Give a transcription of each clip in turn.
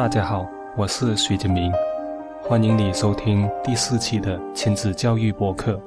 大家好，我是徐志明，欢迎你收听第四期的亲子教育播客。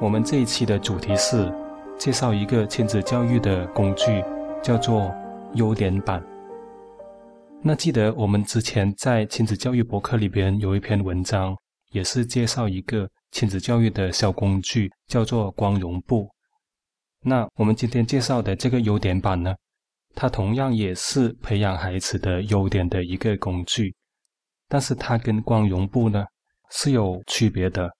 我们这一期的主题是介绍一个亲子教育的工具，叫做优点板。那记得我们之前在亲子教育博客里边有一篇文章，也是介绍一个亲子教育的小工具，叫做光荣布。那我们今天介绍的这个优点板呢，它同样也是培养孩子的优点的一个工具，但是它跟光荣布呢是有区别的。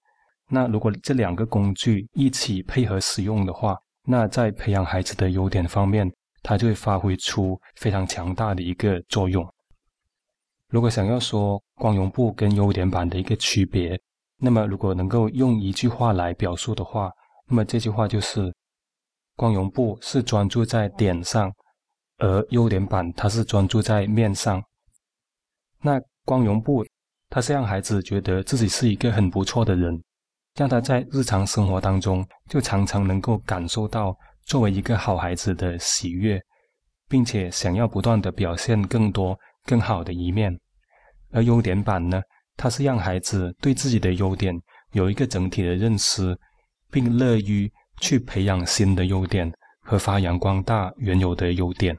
那如果这两个工具一起配合使用的话，那在培养孩子的优点方面，它就会发挥出非常强大的一个作用。如果想要说光荣布跟优点板的一个区别，那么如果能够用一句话来表述的话，那么这句话就是：光荣布是专注在点上，而优点板它是专注在面上。那光荣布，它是让孩子觉得自己是一个很不错的人，让他在日常生活当中就常常能够感受到作为一个好孩子的喜悦，并且想要不断的表现更多更好的一面。而优点板呢，它是让孩子对自己的优点有一个整体的认识，并乐于去培养新的优点和发扬光大原有的优点。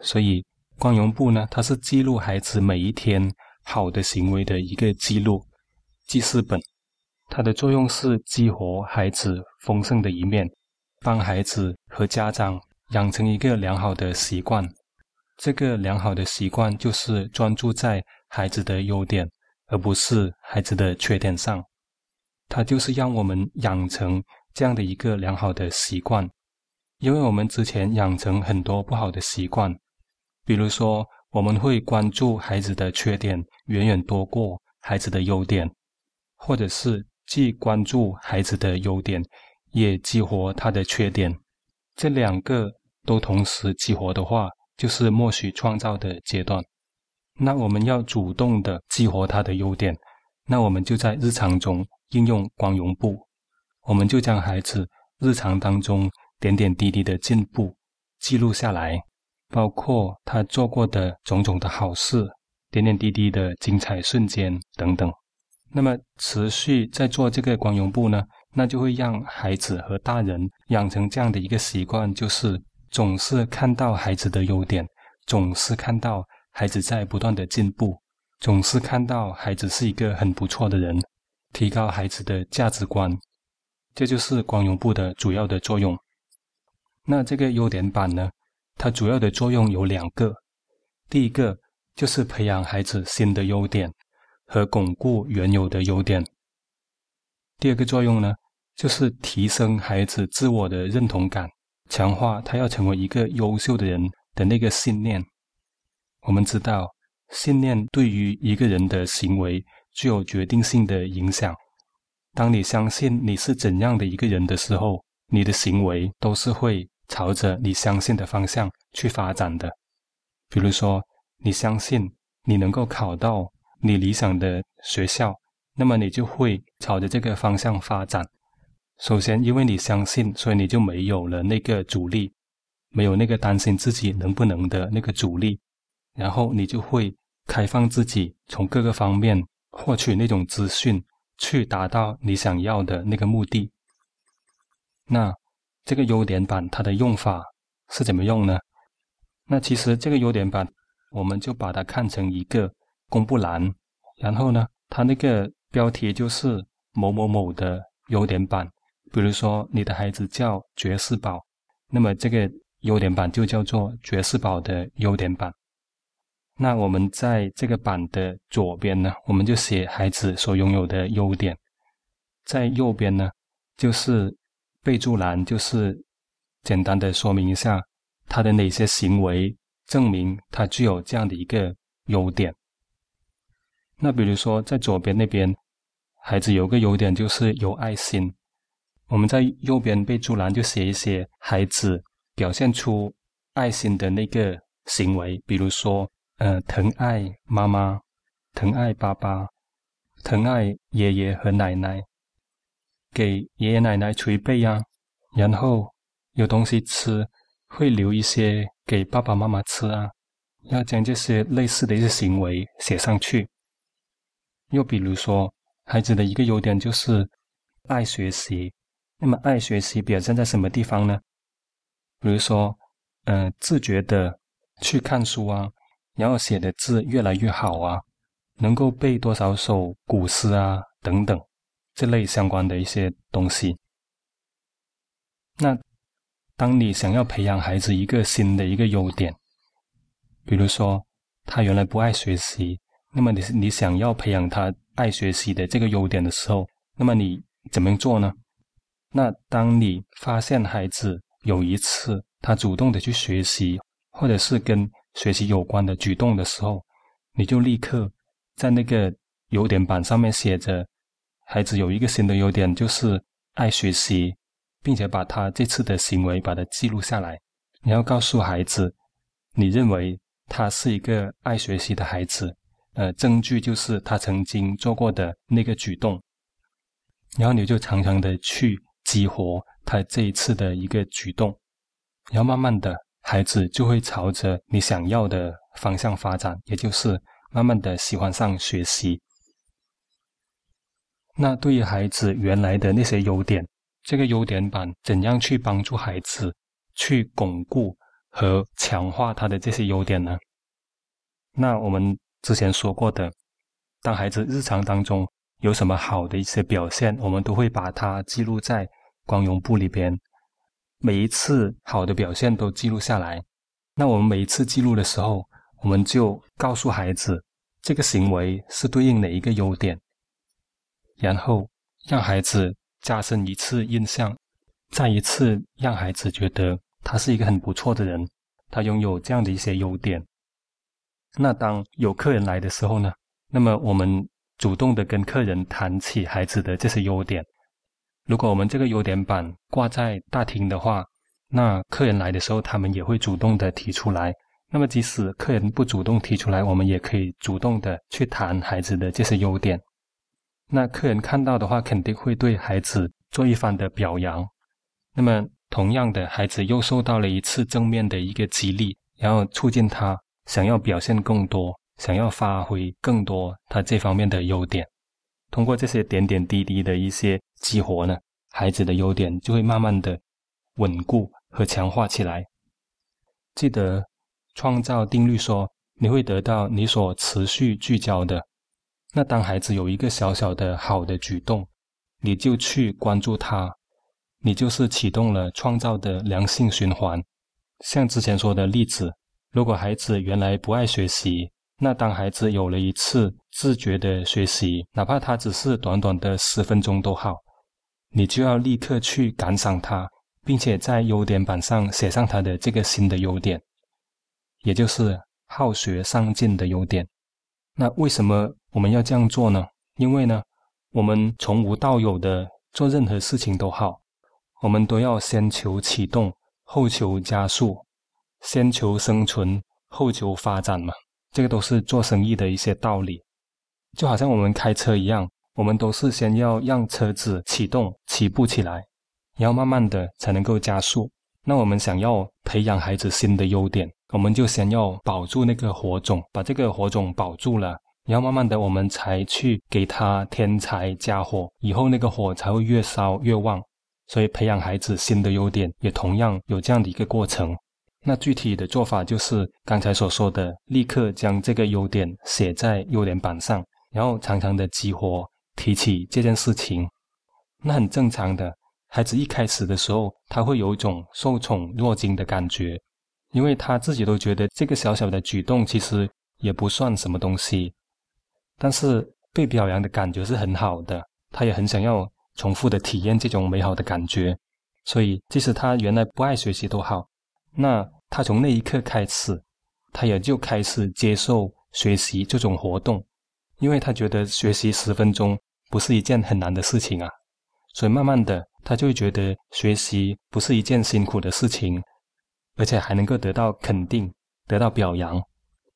所以，光荣簿呢，它是记录孩子每一天好的行为的一个记录记事本。它的作用是激活孩子丰盛的一面，帮孩子和家长养成一个良好的习惯。这个良好的习惯就是专注在孩子的优点，而不是孩子的缺点上。它就是让我们养成这样的一个良好的习惯，因为我们之前养成很多不好的习惯，比如说我们会关注孩子的缺点远远多过孩子的优点，或者是既关注孩子的优点，也激活他的缺点，这两个都同时激活的话。就是默许创造的阶段，那我们要主动的激活他的优点，那我们就在日常中应用光荣簿，我们就将孩子日常当中点点滴滴的进步记录下来，包括他做过的种种的好事，点点滴滴的精彩瞬间等等。那么持续在做这个光荣簿呢，那就会让孩子和大人养成这样的一个习惯，就是。总是看到孩子的优点，总是看到孩子在不断的进步，总是看到孩子是一个很不错的人，提高孩子的价值观，这就是光荣部的主要的作用。那这个优点板呢，它主要的作用有两个，第一个就是培养孩子新的优点和巩固原有的优点，第二个作用呢，就是提升孩子自我的认同感。强化他要成为一个优秀的人的那个信念。我们知道，信念对于一个人的行为具有决定性的影响。当你相信你是怎样的一个人的时候，你的行为都是会朝着你相信的方向去发展的。比如说，你相信你能够考到你理想的学校，那么你就会朝着这个方向发展。首先，因为你相信，所以你就没有了那个阻力，没有那个担心自己能不能的那个阻力，然后你就会开放自己，从各个方面获取那种资讯，去达到你想要的那个目的。那这个优点版它的用法是怎么用呢？那其实这个优点版，我们就把它看成一个公布栏，然后呢，它那个标题就是某某某的优点版。比如说，你的孩子叫爵士宝，那么这个优点版就叫做爵士宝的优点版。那我们在这个版的左边呢，我们就写孩子所拥有的优点；在右边呢，就是备注栏，就是简单的说明一下他的哪些行为证明他具有这样的一个优点。那比如说，在左边那边，孩子有个优点就是有爱心。我们在右边备注栏就写一些孩子表现出爱心的那个行为，比如说，呃，疼爱妈妈，疼爱爸爸，疼爱爷爷和奶奶，给爷爷奶奶捶背呀，然后有东西吃会留一些给爸爸妈妈吃啊，要将这些类似的一些行为写上去。又比如说，孩子的一个优点就是爱学习。那么，爱学习表现在什么地方呢？比如说，嗯，自觉的去看书啊，然后写的字越来越好啊，能够背多少首古诗啊，等等，这类相关的一些东西。那当你想要培养孩子一个新的一个优点，比如说他原来不爱学习，那么你你想要培养他爱学习的这个优点的时候，那么你怎么做呢？那当你发现孩子有一次他主动的去学习，或者是跟学习有关的举动的时候，你就立刻在那个优点板上面写着，孩子有一个新的优点就是爱学习。并且把他这次的行为把它记录下来，你要告诉孩子，你认为他是一个爱学习的孩子，呃，证据就是他曾经做过的那个举动，然后你就常常的去激活他这一次的一个举动，然后慢慢的孩子就会朝着你想要的方向发展，也就是慢慢的喜欢上学习。那对于孩子原来的那些优点。这个优点板怎样去帮助孩子去巩固和强化他的这些优点呢？那我们之前说过的，当孩子日常当中有什么好的一些表现，我们都会把它记录在光荣簿里边。每一次好的表现都记录下来。那我们每一次记录的时候，我们就告诉孩子这个行为是对应哪一个优点，然后让孩子。加深一次印象，再一次让孩子觉得他是一个很不错的人，他拥有这样的一些优点。那当有客人来的时候呢？那么我们主动的跟客人谈起孩子的这些优点。如果我们这个优点板挂在大厅的话，那客人来的时候，他们也会主动的提出来。那么即使客人不主动提出来，我们也可以主动的去谈孩子的这些优点。那客人看到的话，肯定会对孩子做一番的表扬。那么，同样的，孩子又受到了一次正面的一个激励，然后促进他想要表现更多，想要发挥更多他这方面的优点。通过这些点点滴滴的一些激活呢，孩子的优点就会慢慢的稳固和强化起来。记得创造定律说，你会得到你所持续聚焦的。那当孩子有一个小小的好的举动，你就去关注他，你就是启动了创造的良性循环。像之前说的例子，如果孩子原来不爱学习，那当孩子有了一次自觉的学习，哪怕他只是短短的十分钟都好，你就要立刻去感赏他，并且在优点板上写上他的这个新的优点，也就是好学上进的优点。那为什么？我们要这样做呢，因为呢，我们从无到有的做任何事情都好，我们都要先求启动，后求加速，先求生存，后求发展嘛。这个都是做生意的一些道理。就好像我们开车一样，我们都是先要让车子启动、起步起来，然后慢慢的才能够加速。那我们想要培养孩子新的优点，我们就先要保住那个火种，把这个火种保住了。然后慢慢的，我们才去给他添柴加火，以后那个火才会越烧越旺。所以培养孩子新的优点，也同样有这样的一个过程。那具体的做法就是刚才所说的，立刻将这个优点写在优点板上，然后常常的激活提起这件事情。那很正常的，孩子一开始的时候，他会有一种受宠若惊的感觉，因为他自己都觉得这个小小的举动其实也不算什么东西。但是被表扬的感觉是很好的，他也很想要重复的体验这种美好的感觉，所以即使他原来不爱学习都好，那他从那一刻开始，他也就开始接受学习这种活动，因为他觉得学习十分钟不是一件很难的事情啊，所以慢慢的他就会觉得学习不是一件辛苦的事情，而且还能够得到肯定，得到表扬。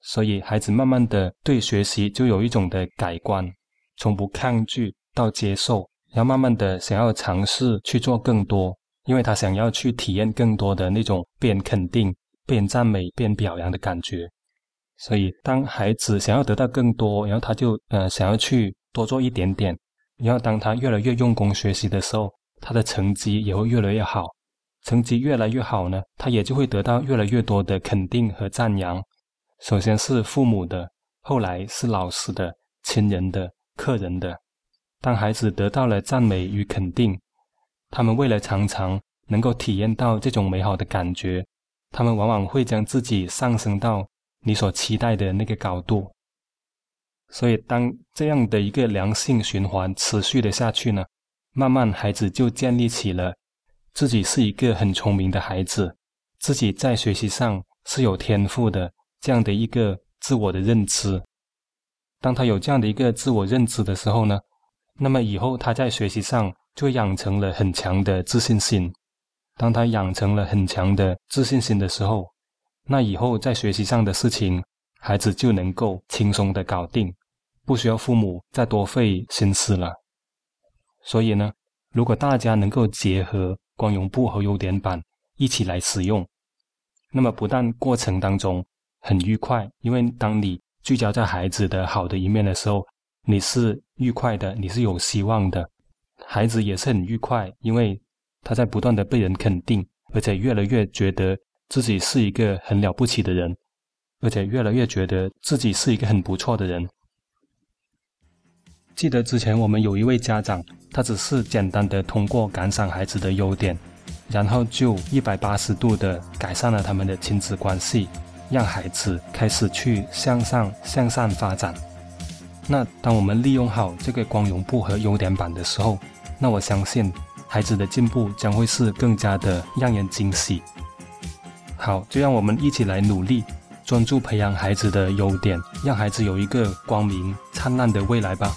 所以，孩子慢慢的对学习就有一种的改观，从不抗拒到接受，然后慢慢的想要尝试去做更多，因为他想要去体验更多的那种被人肯定、被人赞美、被人表扬的感觉。所以，当孩子想要得到更多，然后他就呃想要去多做一点点，然后当他越来越用功学习的时候，他的成绩也会越来越好。成绩越来越好呢，他也就会得到越来越多的肯定和赞扬。首先是父母的，后来是老师的、亲人的、客人的。当孩子得到了赞美与肯定，他们为了常常能够体验到这种美好的感觉，他们往往会将自己上升到。你所期待的那个高度，所以当这样的一个良性循环持续的下去呢，慢慢孩子就建立起了自己是一个很聪明的孩子，自己在学习上是有天赋的这样的一个自我的认知。当他有这样的一个自我认知的时候呢，那么以后他在学习上就养成了很强的自信心。当他养成了很强的自信心的时候，那以后在学习上的事情，孩子就能够轻松的搞定，不需要父母再多费心思了。所以呢，如果大家能够结合光荣布和优点板一起来使用，那么不但过程当中很愉快，因为当你聚焦在孩子的好的一面的时候，你是愉快的，你是有希望的，孩子也是很愉快，因为他在不断的被人肯定，而且越来越觉得。自己是一个很了不起的人，而且越来越觉得自己是一个很不错的人。记得之前我们有一位家长，他只是简单的通过感赏孩子的优点，然后就一百八十度的改善了他们的亲子关系，让孩子开始去向上向善发展。那当我们利用好这个光荣簿和优点板的时候，那我相信孩子的进步将会是更加的让人惊喜。好，就让我们一起来努力，专注培养孩子的优点，让孩子有一个光明灿烂的未来吧。